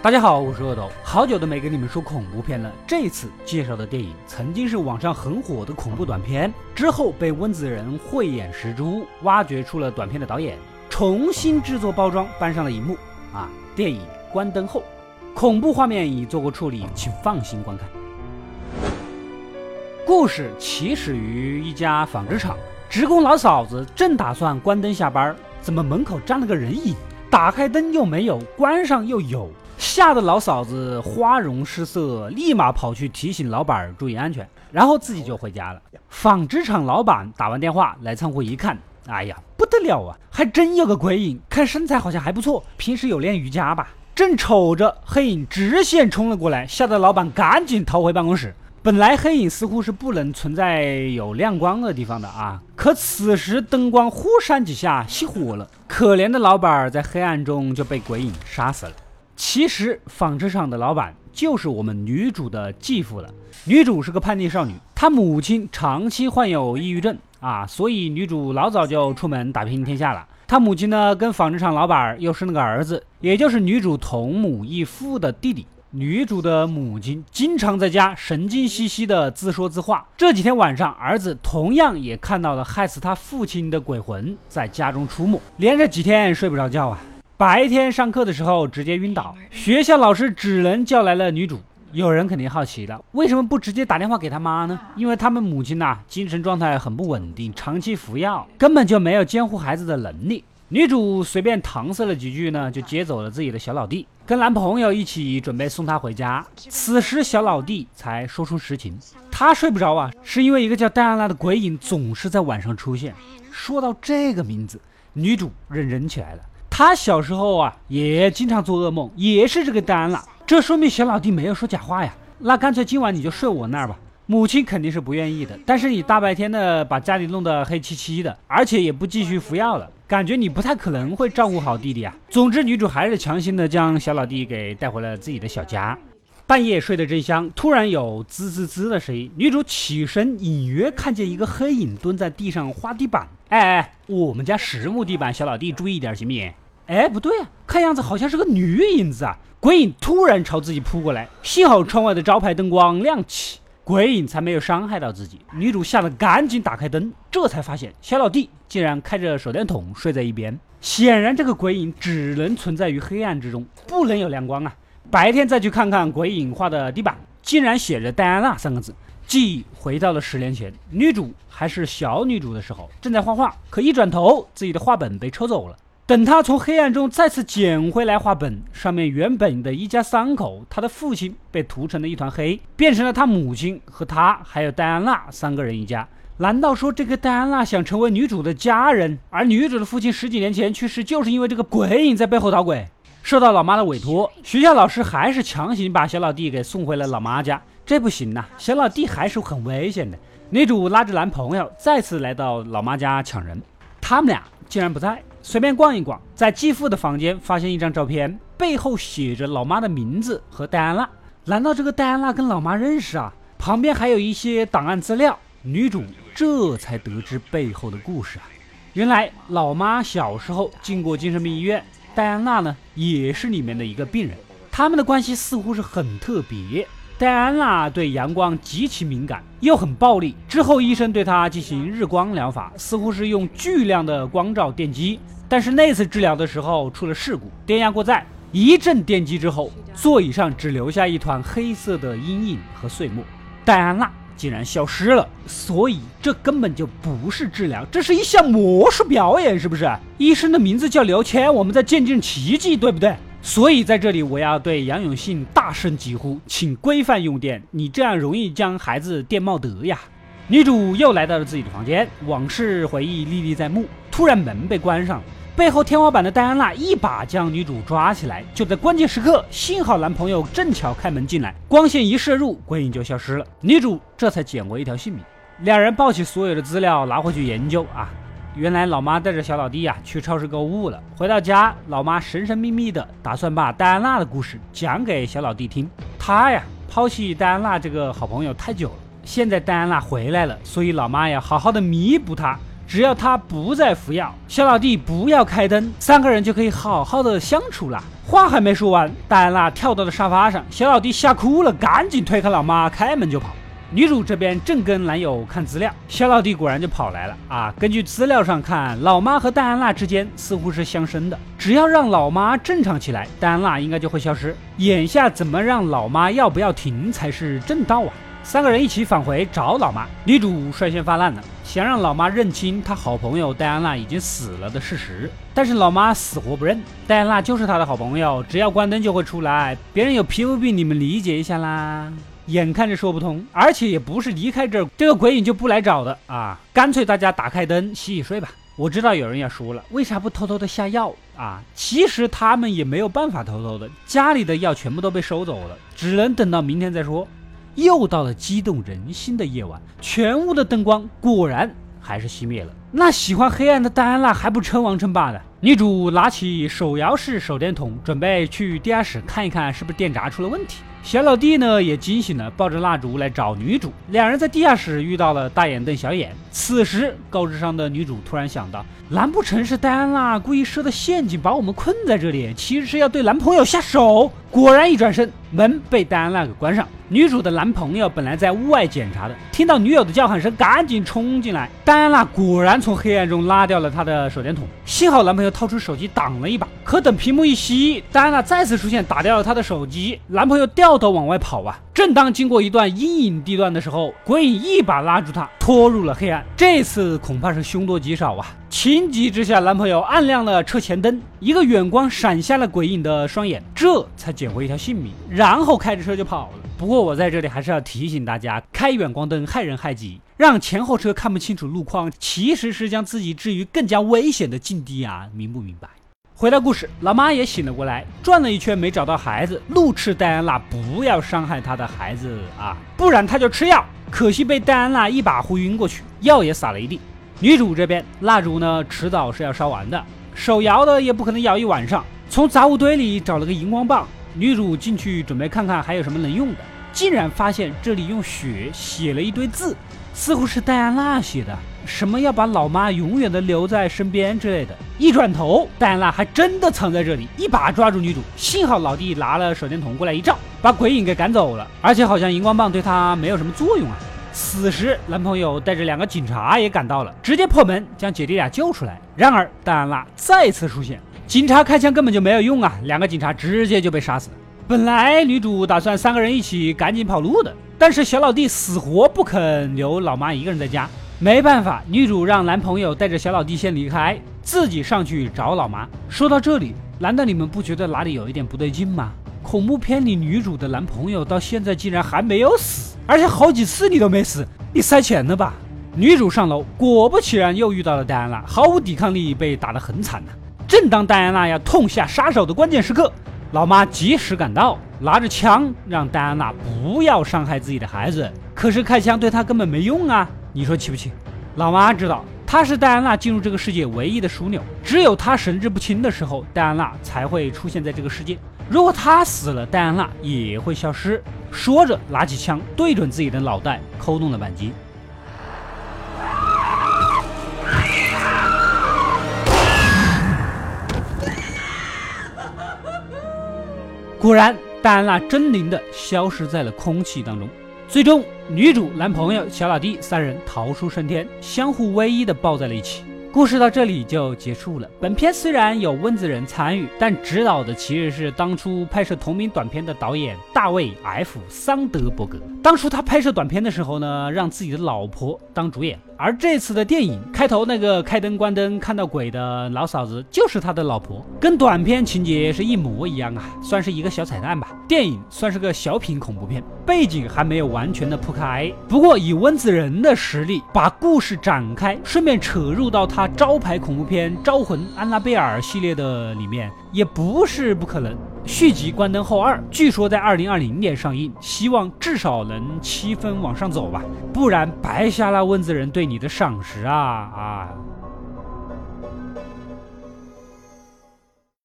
大家好，我是恶斗，好久都没跟你们说恐怖片了。这次介绍的电影曾经是网上很火的恐怖短片，之后被温子仁慧眼识珠，挖掘出了短片的导演，重新制作包装搬上了荧幕。啊，电影关灯后，恐怖画面已做过处理，请放心观看。故事起始于一家纺织厂，职工老嫂子正打算关灯下班，怎么门口站了个人影？打开灯又没有，关上又有。吓得老嫂子花容失色，立马跑去提醒老板注意安全，然后自己就回家了。纺织厂老板打完电话来仓库一看，哎呀，不得了啊，还真有个鬼影，看身材好像还不错，平时有练瑜伽吧？正瞅着黑影直线冲了过来，吓得老板赶紧逃回办公室。本来黑影似乎是不能存在有亮光的地方的啊，可此时灯光忽闪几下熄火了，可怜的老板在黑暗中就被鬼影杀死了。其实纺织厂的老板就是我们女主的继父了。女主是个叛逆少女，她母亲长期患有抑郁症啊，所以女主老早就出门打拼天下了。她母亲呢，跟纺织厂老板又生了个儿子，也就是女主同母异父的弟弟。女主的母亲经常在家神经兮兮的自说自话。这几天晚上，儿子同样也看到了害死他父亲的鬼魂在家中出没，连着几天睡不着觉啊。白天上课的时候直接晕倒，学校老师只能叫来了女主。有人肯定好奇了，为什么不直接打电话给他妈呢？因为他们母亲呐，精神状态很不稳定，长期服药，根本就没有监护孩子的能力。女主随便搪塞了几句呢，就接走了自己的小老弟，跟男朋友一起准备送他回家。此时小老弟才说出实情，他睡不着啊，是因为一个叫戴安娜的鬼影总是在晚上出现。说到这个名字，女主认真起来了。他小时候啊，也经常做噩梦，也是这个戴安娜。这说明小老弟没有说假话呀。那干脆今晚你就睡我那儿吧。母亲肯定是不愿意的，但是你大白天的把家里弄得黑漆漆的，而且也不继续服药了，感觉你不太可能会照顾好弟弟啊。总之，女主还是强行的将小老弟给带回了自己的小家。半夜睡得正香，突然有滋滋滋的声音。女主起身，隐约看见一个黑影蹲在地上画地板。哎哎，我们家实木地板，小老弟注意点行不行？哎，不对啊，看样子好像是个女影子啊！鬼影突然朝自己扑过来，幸好窗外的招牌灯光亮起，鬼影才没有伤害到自己。女主吓得赶紧打开灯，这才发现小老弟竟然开着手电筒睡在一边。显然，这个鬼影只能存在于黑暗之中，不能有亮光啊！白天再去看看鬼影画的地板，竟然写着“戴安娜”三个字，记忆回到了十年前，女主还是小女主的时候，正在画画，可一转头，自己的画本被抽走了。等他从黑暗中再次捡回来画本，上面原本的一家三口，他的父亲被涂成了一团黑，变成了他母亲和他还有戴安娜三个人一家。难道说这个戴安娜想成为女主的家人？而女主的父亲十几年前去世，就是因为这个鬼影在背后捣鬼？受到老妈的委托，学校老师还是强行把小老弟给送回了老妈家。这不行呐，小老弟还是很危险的。女主拉着男朋友再次来到老妈家抢人，他们俩竟然不在。随便逛一逛，在继父的房间发现一张照片，背后写着老妈的名字和戴安娜。难道这个戴安娜跟老妈认识啊？旁边还有一些档案资料。女主这才得知背后的故事啊！原来老妈小时候进过精神病医院，戴安娜呢也是里面的一个病人，他们的关系似乎是很特别。戴安娜对阳光极其敏感，又很暴力。之后医生对她进行日光疗法，似乎是用巨量的光照电击。但是那次治疗的时候出了事故，电压过载，一阵电击之后，座椅上只留下一团黑色的阴影和碎末，戴安娜竟然消失了。所以这根本就不是治疗，这是一项魔术表演，是不是？医生的名字叫刘谦，我们在见证奇迹，对不对？所以在这里，我要对杨永信大声疾呼，请规范用电，你这样容易将孩子电冒得呀！女主又来到了自己的房间，往事回忆历历在目。突然门被关上了，背后天花板的戴安娜一把将女主抓起来。就在关键时刻，幸好男朋友正巧开门进来，光线一射入，鬼影就消失了，女主这才捡回一条性命。两人抱起所有的资料拿回去研究啊。原来老妈带着小老弟呀去超市购物了。回到家，老妈神神秘秘的打算把戴安娜的故事讲给小老弟听。她呀抛弃戴安娜这个好朋友太久了，现在戴安娜回来了，所以老妈要好好的弥补她。只要他不再服药，小老弟不要开灯，三个人就可以好好的相处了。话还没说完，戴安娜跳到了沙发上，小老弟吓哭了，赶紧推开老妈，开门就跑。女主这边正跟男友看资料，小老弟果然就跑来了啊！根据资料上看，老妈和戴安娜之间似乎是相生的，只要让老妈正常起来，戴安娜应该就会消失。眼下怎么让老妈要不要停才是正道啊？三个人一起返回找老妈，女主率先发难了，想让老妈认清她好朋友戴安娜已经死了的事实，但是老妈死活不认，戴安娜就是她的好朋友，只要关灯就会出来，别人有皮肤病，你们理解一下啦。眼看着说不通，而且也不是离开这儿，这个鬼影就不来找的啊！干脆大家打开灯洗洗睡吧。我知道有人要说了，为啥不偷偷的下药啊？其实他们也没有办法偷偷的，家里的药全部都被收走了，只能等到明天再说。又到了激动人心的夜晚，全屋的灯光果然还是熄灭了。那喜欢黑暗的戴安娜还不称王称霸呢？女主拿起手摇式手电筒，准备去地下室看一看是不是电闸出了问题。小老弟呢也惊醒了，抱着蜡烛来找女主。两人在地下室遇到了大眼瞪小眼。此时高智商的女主突然想到，难不成是戴安娜故意设的陷阱，把我们困在这里，其实是要对男朋友下手？果然，一转身，门被戴安娜给关上。女主的男朋友本来在屋外检查的，听到女友的叫喊声，赶紧冲进来。戴安娜果然从黑暗中拉掉了她的手电筒，幸好男朋友掏出手机挡了一把。可等屏幕一熄，戴安娜再次出现，打掉了他的手机。男朋友掉头往外跑啊！正当经过一段阴影地段的时候，鬼影一把拉住他，拖入了黑暗。这次恐怕是凶多吉少啊！情急之下，男朋友按亮了车前灯，一个远光闪瞎了鬼影的双眼，这才捡回一条性命。然后开着车就跑了。不过我在这里还是要提醒大家，开远光灯害人害己，让前后车看不清楚路况，其实是将自己置于更加危险的境地啊！明不明白？回到故事，老妈也醒了过来，转了一圈没找到孩子，怒斥戴安娜不要伤害她的孩子啊，不然她就吃药。可惜被戴安娜一把呼晕过去，药也洒了一地。女主这边蜡烛呢，迟早是要烧完的，手摇的也不可能摇一晚上，从杂物堆里找了个荧光棒。女主进去准备看看还有什么能用的，竟然发现这里用血写了一堆字，似乎是戴安娜写的，什么要把老妈永远的留在身边之类的。一转头，戴安娜还真的藏在这里，一把抓住女主。幸好老弟拿了手电筒过来一照，把鬼影给赶走了，而且好像荧光棒对她没有什么作用啊。此时，男朋友带着两个警察也赶到了，直接破门将姐弟俩救出来。然而，戴安娜再次出现。警察开枪根本就没有用啊！两个警察直接就被杀死了。本来女主打算三个人一起赶紧跑路的，但是小老弟死活不肯留老妈一个人在家。没办法，女主让男朋友带着小老弟先离开，自己上去找老妈。说到这里，难道你们不觉得哪里有一点不对劲吗？恐怖片里女主的男朋友到现在竟然还没有死，而且好几次你都没死，你塞钱了吧？女主上楼，果不其然又遇到了戴安娜，毫无抵抗力，被打得很惨呐。正当戴安娜要痛下杀手的关键时刻，老妈及时赶到，拿着枪让戴安娜不要伤害自己的孩子。可是开枪对她根本没用啊！你说气不气？老妈知道她是戴安娜进入这个世界唯一的枢纽，只有她神志不清的时候，戴安娜才会出现在这个世界。如果她死了，戴安娜也会消失。说着，拿起枪对准自己的脑袋，扣动了扳机。果然，戴安娜狰狞的消失在了空气当中。最终，女主、男朋友、小老弟三人逃出升天，相互偎依的抱在了一起。故事到这里就结束了。本片虽然有温子仁参与，但指导的其实是当初拍摄同名短片的导演大卫 ·F· 桑德伯格。当初他拍摄短片的时候呢，让自己的老婆当主演。而这次的电影开头那个开灯关灯看到鬼的老嫂子就是他的老婆，跟短片情节是一模一样啊，算是一个小彩蛋吧。电影算是个小品恐怖片，背景还没有完全的铺开。不过以温子仁的实力把故事展开，顺便扯入到他招牌恐怖片《招魂》《安娜贝尔》系列的里面，也不是不可能。续集《关灯后二》据说在二零二零年上映，希望至少能七分往上走吧，不然白瞎了温子仁对你的赏识啊啊！